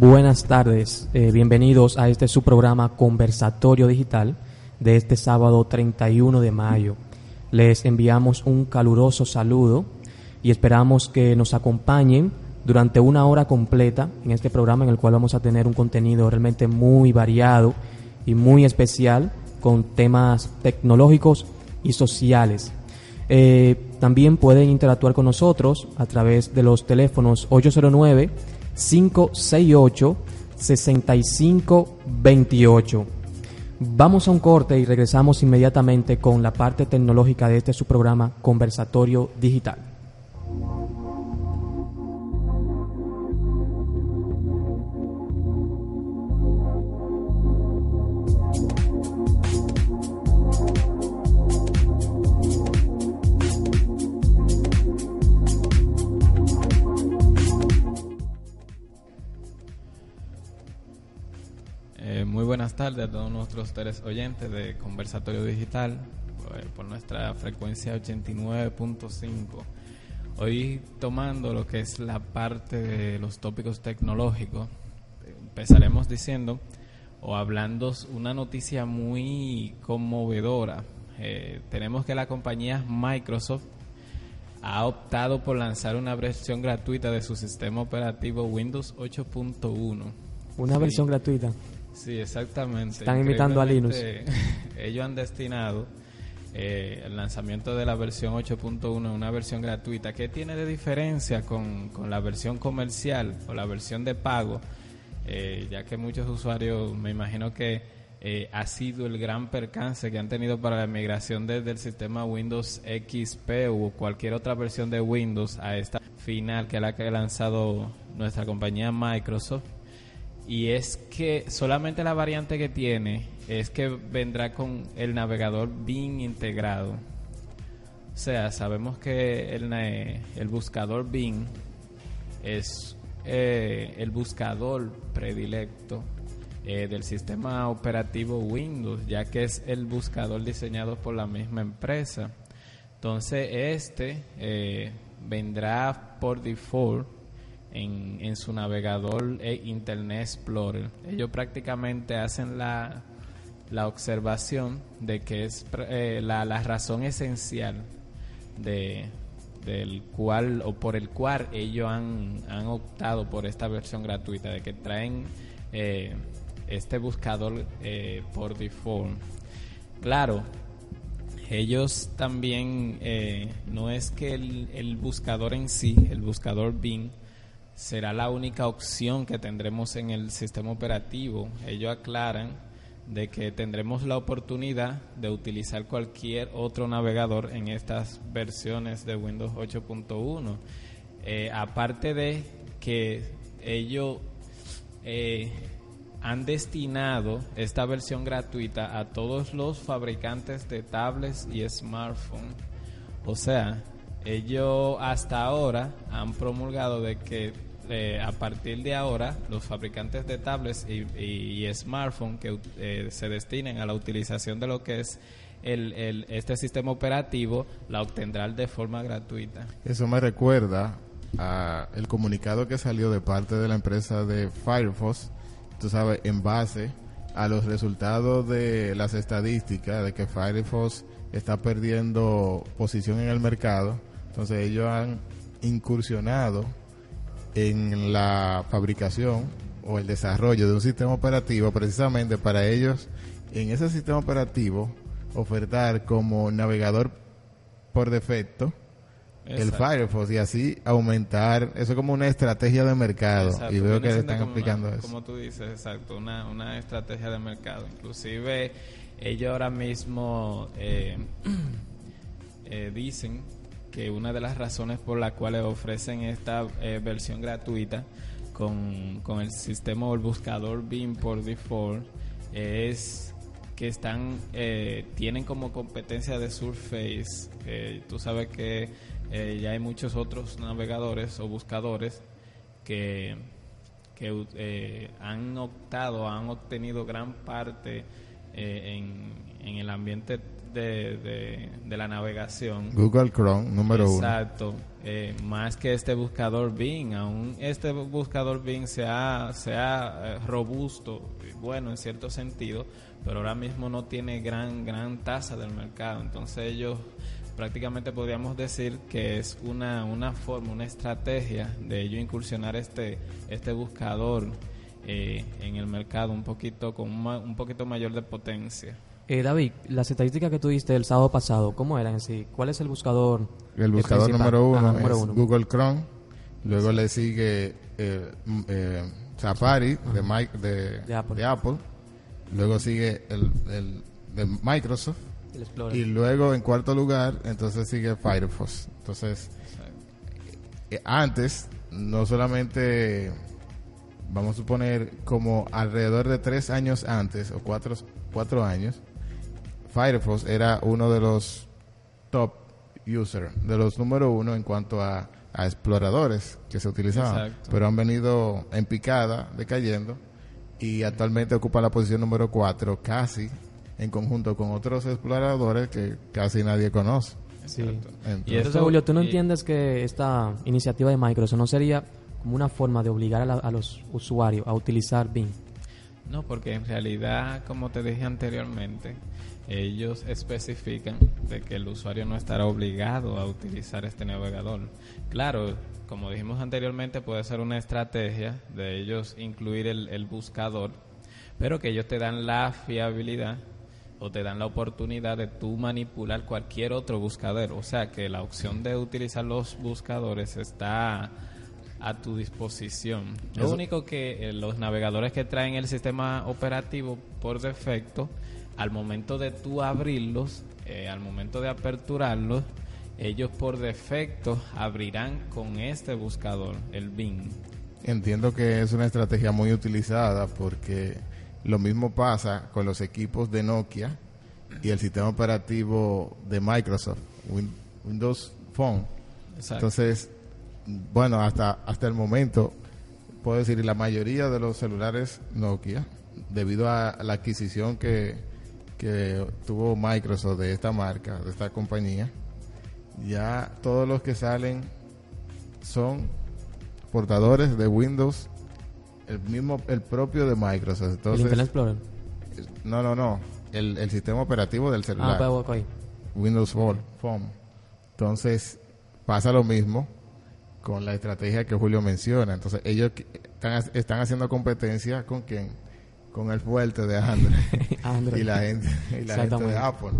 Buenas tardes, eh, bienvenidos a este su programa Conversatorio Digital de este sábado 31 de mayo. Les enviamos un caluroso saludo y esperamos que nos acompañen durante una hora completa en este programa en el cual vamos a tener un contenido realmente muy variado y muy especial con temas tecnológicos y sociales. Eh, también pueden interactuar con nosotros a través de los teléfonos 809 568 6528. Vamos a un corte y regresamos inmediatamente con la parte tecnológica de este su programa Conversatorio Digital. Tardes a todos nuestros tres oyentes de Conversatorio Digital eh, por nuestra frecuencia 89.5. Hoy tomando lo que es la parte de los tópicos tecnológicos, empezaremos diciendo o hablando una noticia muy conmovedora. Eh, tenemos que la compañía Microsoft ha optado por lanzar una versión gratuita de su sistema operativo Windows 8.1. Una versión gratuita. Sí, exactamente. Están imitando a Linux. Ellos han destinado eh, el lanzamiento de la versión 8.1 una versión gratuita. ¿Qué tiene de diferencia con, la versión comercial o la versión de pago? Eh, ya que muchos usuarios, me imagino que eh, ha sido el gran percance que han tenido para la migración desde el sistema Windows XP o cualquier otra versión de Windows a esta final que es la que ha lanzado nuestra compañía Microsoft y es que solamente la variante que tiene es que vendrá con el navegador Bing integrado. O sea, sabemos que el, el buscador Bing es eh, el buscador predilecto eh, del sistema operativo Windows, ya que es el buscador diseñado por la misma empresa. Entonces, este eh, vendrá por default en, su navegador e Internet Explorer. Ellos prácticamente hacen la, la observación de que es eh, la, la, razón esencial de, del cual o por el cual ellos han, han optado por esta versión gratuita, de que traen eh, este buscador eh, por default. Claro, ellos también, no es que el, el buscador en sí, el buscador Bing, será la única opción que tendremos en el sistema operativo. Ellos aclaran de que tendremos la oportunidad de utilizar cualquier otro navegador en estas versiones de Windows 8.1. Eh, aparte de que ellos eh, han destinado esta versión gratuita a todos los fabricantes de tablets y smartphones. O sea, ellos hasta ahora han promulgado de que eh, a partir de ahora los fabricantes de tablets y, smartphones que eh, se destinen a la utilización de lo que es el, este sistema operativo la obtendrán de forma gratuita. Eso me recuerda a el comunicado que salió de parte de la empresa de Firefox, tú sabes, en base a los resultados de las estadísticas de que Firefox está perdiendo posición en el mercado. Entonces ellos han incursionado en la fabricación o el desarrollo de un sistema operativo precisamente para ellos en ese sistema operativo ofertar como navegador por defecto el Firefox y así aumentar. Eso como una estrategia de mercado. Y veo que le están explicando eso. como tú dices exacto una, una estrategia de mercado. Inclusive ellos ahora mismo eh, eh, dicen que una de las razones por las cuales ofrecen esta eh, versión gratuita con, el sistema o el buscador Bing por default es que están eh, tienen como competencia de Surface. tú sabes que eh, ya hay muchos otros navegadores o buscadores que, que han optado, han obtenido gran parte en, en, el ambiente de, de, la navegación. Google Chrome, número uno. Exacto. Eh, más que este buscador Bing, aún este buscador Bing sea, sea eh, robusto, bueno en cierto sentido, pero ahora mismo no tiene gran, gran tasa del mercado. Entonces ellos prácticamente podríamos decir que es una, una forma, una estrategia de ellos incursionar este, este buscador eh, en el mercado un poquito con un, poquito mayor de potencia. Eh, David, las estadísticas que tuviste el sábado pasado, ¿cómo eran así? ¿Cuál es el buscador? El buscador número uno, es Google Chrome, luego le sigue eh, eh Safari de, de, Apple. luego sigue el, el de Microsoft y luego en cuarto lugar entonces sigue Firefox. Entonces, eh, antes no solamente vamos a suponer como alrededor de tres años antes o cuatro, cuatro años, Firefox era uno de los top users, de los número uno en cuanto a, exploradores que se utilizaban, pero han venido en picada, decayendo, y actualmente ocupa la posición número cuatro, casi en conjunto con otros exploradores que casi nadie conoce. Sí. Entonces, y entonces, Julio, ¿tú no entiendes que esta iniciativa de Microsoft no sería como una forma de obligar a, los usuarios a utilizar Bing. No, porque en realidad, como te dije anteriormente, ellos especifican de que el usuario no estará obligado a utilizar este navegador. Claro, como dijimos anteriormente, puede ser una estrategia de ellos incluir el, el buscador, pero que ellos te dan la fiabilidad o te dan la oportunidad de tú manipular cualquier otro buscador. O sea que la opción de utilizar los buscadores está a tu disposición. Lo único que eh, los navegadores que traen el sistema operativo por defecto, al momento de tú abrirlos, eh, al momento de aperturarlos, ellos por defecto abrirán con este buscador, el Bing. Entiendo que es una estrategia muy utilizada porque lo mismo pasa con los equipos de Nokia y el sistema operativo de Microsoft, Windows Phone. Entonces, bueno, hasta, hasta el momento, puedo decir, la mayoría de los celulares Nokia, debido a la adquisición que, que tuvo Microsoft de esta marca, de esta compañía, ya todos los que salen son portadores de Windows, el mismo, el propio de Microsoft. Entonces, ¿El Internet Explorer? No, no, no. El, el sistema operativo del celular. Ah, pues, Windows Phone. Entonces, pasa lo mismo con la estrategia que Julio menciona. Entonces, ellos están, están haciendo competencia con quién? Con el fuerte de Android. y la gente, y la gente de Apple.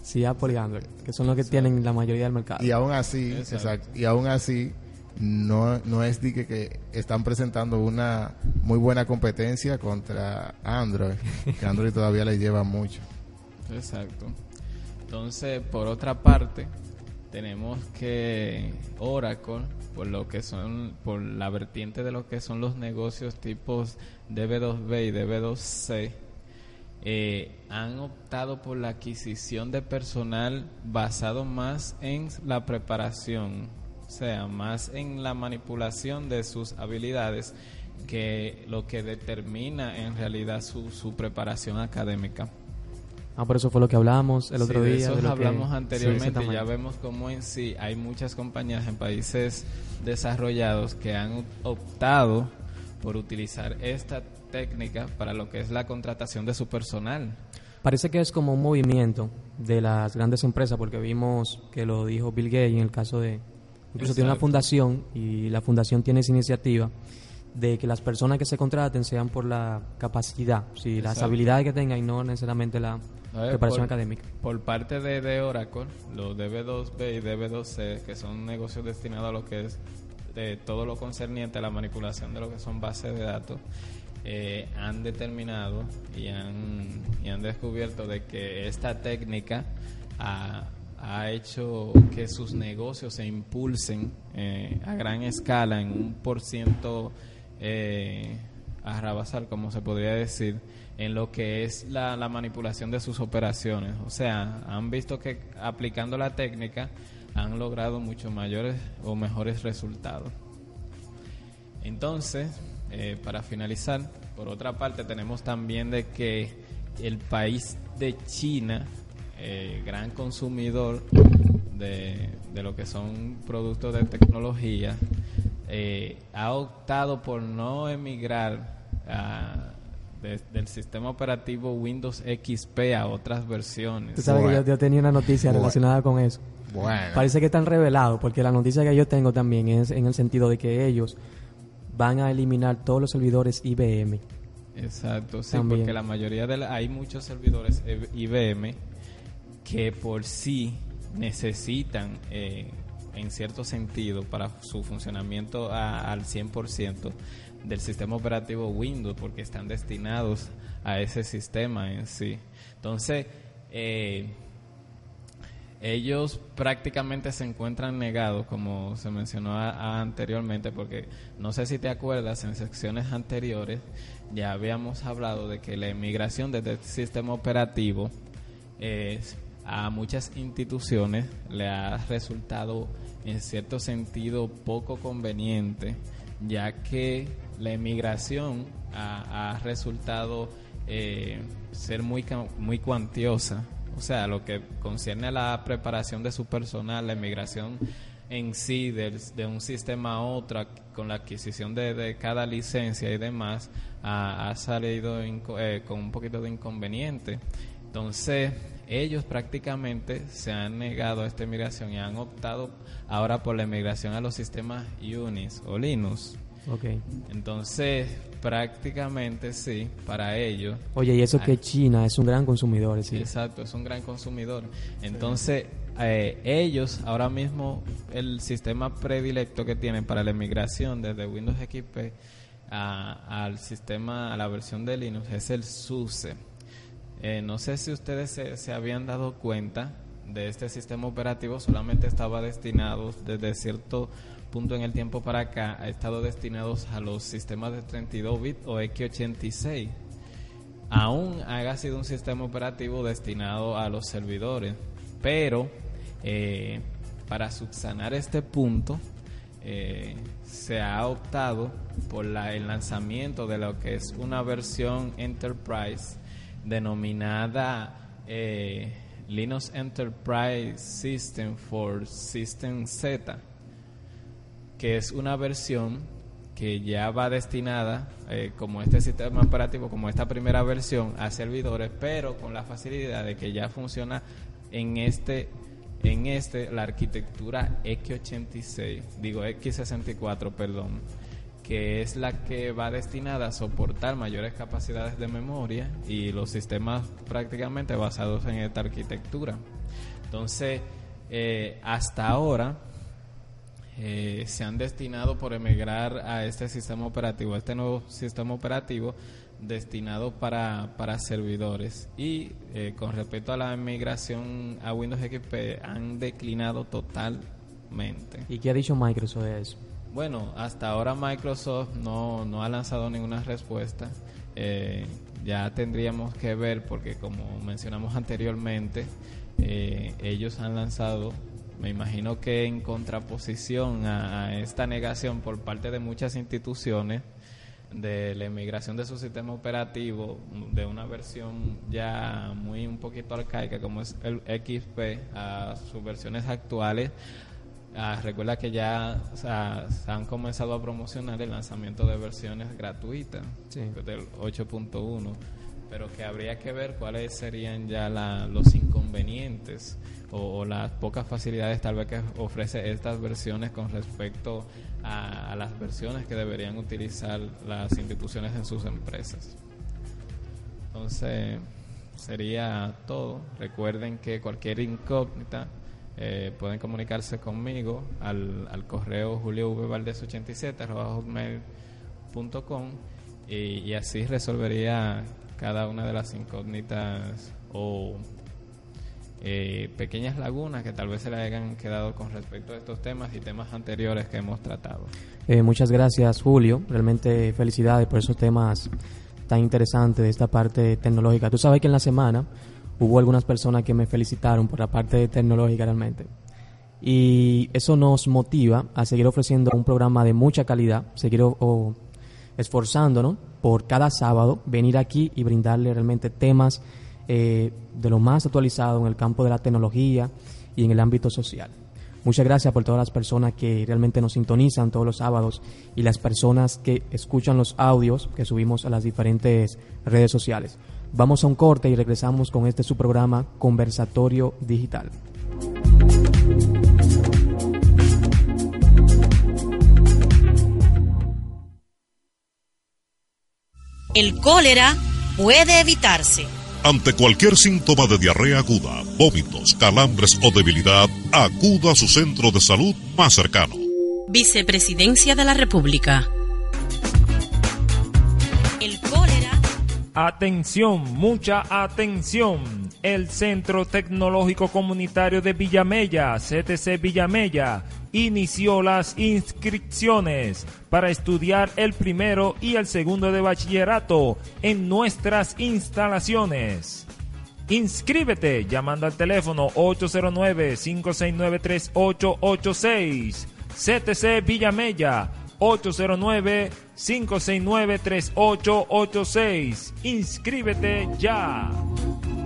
Sí, Apple y Android, que son los que tienen la mayoría del mercado. Y aún así, exacto. y aún así, no, no es de que, que, están presentando una muy buena competencia contra Android, que Android todavía le lleva mucho. Exacto. Entonces, por otra parte, tenemos que Oracle por lo que son por la vertiente de lo que son los negocios tipos DB2B y DB2C eh, han optado por la adquisición de personal basado más en la preparación, o sea, más en la manipulación de sus habilidades que lo que determina en realidad su, su preparación académica. Ah, por eso fue lo que hablamos el otro día. De eso hablamos anteriormente. ya vemos cómo en sí hay muchas compañías en países desarrollados que han optado por utilizar esta técnica para lo que es la contratación de su personal. Parece que es como un movimiento de las grandes empresas, porque vimos que lo dijo Bill Gates en el caso de... Incluso tiene una fundación y la fundación tiene esa iniciativa de que las personas que se contraten sean por la capacidad, si las habilidades que tengan y no necesariamente la preparación académica. Por parte de, de, Oracle, los DB2B y DB2C, que son negocios destinados a lo que es de todo lo concerniente a la manipulación de lo que son bases de datos, eh, han determinado y han, y han descubierto de que esta técnica ha, ha hecho que sus negocios se impulsen eh, a gran escala en un por ciento eh, arrabasar, como se podría decir, en lo que es la, la, manipulación de sus operaciones. O sea, han visto que aplicando la técnica han logrado mucho mayores o mejores resultados. Entonces, eh, para finalizar, por otra parte tenemos también de que el país de China eh, gran consumidor de, de, lo que son productos de tecnología, eh, ha optado por no emigrar del sistema operativo Windows XP a otras versiones. Tú sabes que yo, tenía una noticia relacionada con eso. Parece que están revelados, porque la noticia que yo tengo también es en el sentido de que ellos van a eliminar todos los servidores IBM. Exacto, sí, porque la mayoría de hay muchos servidores IBM que por sí necesitan, eh, en cierto sentido, para su funcionamiento al 100% del sistema operativo Windows, porque están destinados a ese sistema en sí. Entonces, eh, ellos prácticamente se encuentran negados, como se mencionó anteriormente, porque no sé si te acuerdas, en secciones anteriores ya habíamos hablado de que la emigración desde este sistema operativo a muchas instituciones le ha resultado en cierto sentido poco conveniente, ya que la emigración ha, resultado eh, ser muy, muy cuantiosa o sea, lo que concierne a la preparación de su personal, la emigración en sí de, un sistema a otro con la adquisición de, cada licencia y demás ha, salido eh, con un poquito de inconveniente. Entonces, ellos prácticamente se han negado a esta emigración y han optado ahora por la emigración a los sistemas Unix o Linux. Okay. Entonces, prácticamente sí, para ellos. Oye, y eso que China es un gran consumidor, ¿sí? Exacto, es un gran consumidor. Entonces, eh, ellos ahora mismo, el sistema predilecto que tienen para la emigración desde Windows XP al sistema, a la versión de Linux, es el SUSE. Eh, no sé si ustedes se, habían dado cuenta de este sistema operativo, solamente estaba destinado desde cierto punto en el tiempo para acá ha estado destinados a los sistemas de 32 bits o X86. Aún ha sido un sistema operativo destinado a los servidores, pero eh, para subsanar este punto eh, se ha optado por el lanzamiento de lo que es una versión Enterprise denominada eh, Linux Enterprise System for System Z que es una versión que ya va destinada, eh, como este sistema operativo, como esta primera versión, a servidores, pero con la facilidad de que ya funciona en este, en este la arquitectura X86, digo X64, perdón, que es la que va destinada a soportar mayores capacidades de memoria y los sistemas prácticamente basados en esta arquitectura. Entonces, eh, hasta ahora, eh, se han destinado por emigrar a este sistema operativo, a este nuevo sistema operativo destinado para, para servidores. Y eh, con respecto a la migración a Windows XP, han declinado totalmente. ¿Y qué ha dicho Microsoft de eso? Bueno, hasta ahora Microsoft no, no ha lanzado ninguna respuesta. Eh, ya tendríamos que ver, porque como mencionamos anteriormente, ellos han lanzado me imagino que en contraposición a, esta negación por parte de muchas instituciones de la emigración de su sistema operativo de una versión ya muy un poquito arcaica como es el XP a sus versiones actuales ah, recuerda que ya se han comenzado a promocionar el lanzamiento de versiones gratuitas del 8.1 pero que habría que ver cuáles serían ya los inconvenientes o, las pocas facilidades tal vez que ofrece estas versiones con respecto a, las versiones que deberían utilizar las instituciones en sus empresas. Entonces, sería todo. Recuerden que cualquier incógnita eh, pueden comunicarse conmigo al, al correo juliovvaldes87 y, y así resolvería cada una de las incógnitas o eh, pequeñas lagunas que tal vez se le hayan quedado con respecto a estos temas y temas anteriores que hemos tratado. Eh, muchas gracias Julio, realmente felicidades por esos temas tan interesantes de esta parte tecnológica. Tú sabes que en la semana hubo algunas personas que me felicitaron por la parte tecnológica realmente. Y eso nos motiva a seguir ofreciendo un programa de mucha calidad, seguir esforzándonos por cada sábado venir aquí y brindarle realmente temas eh, de lo más actualizado en el campo de la tecnología y en el ámbito social. Muchas gracias por todas las personas que realmente nos sintonizan todos los sábados y las personas que escuchan los audios que subimos a las diferentes redes sociales. Vamos a un corte y regresamos con este su programa Conversatorio Digital. El cólera puede evitarse. Ante cualquier síntoma de diarrea aguda, vómitos, calambres o debilidad, acuda a su centro de salud más cercano. Vicepresidencia de la República. Atención, mucha atención. El Centro Tecnológico Comunitario de Villamella, CTC Villamella, inició las inscripciones para estudiar el primero y el segundo de bachillerato en nuestras instalaciones. Inscríbete llamando al teléfono 809-569-3886. CTC Villamella 809-569-3886. Inscríbete ya.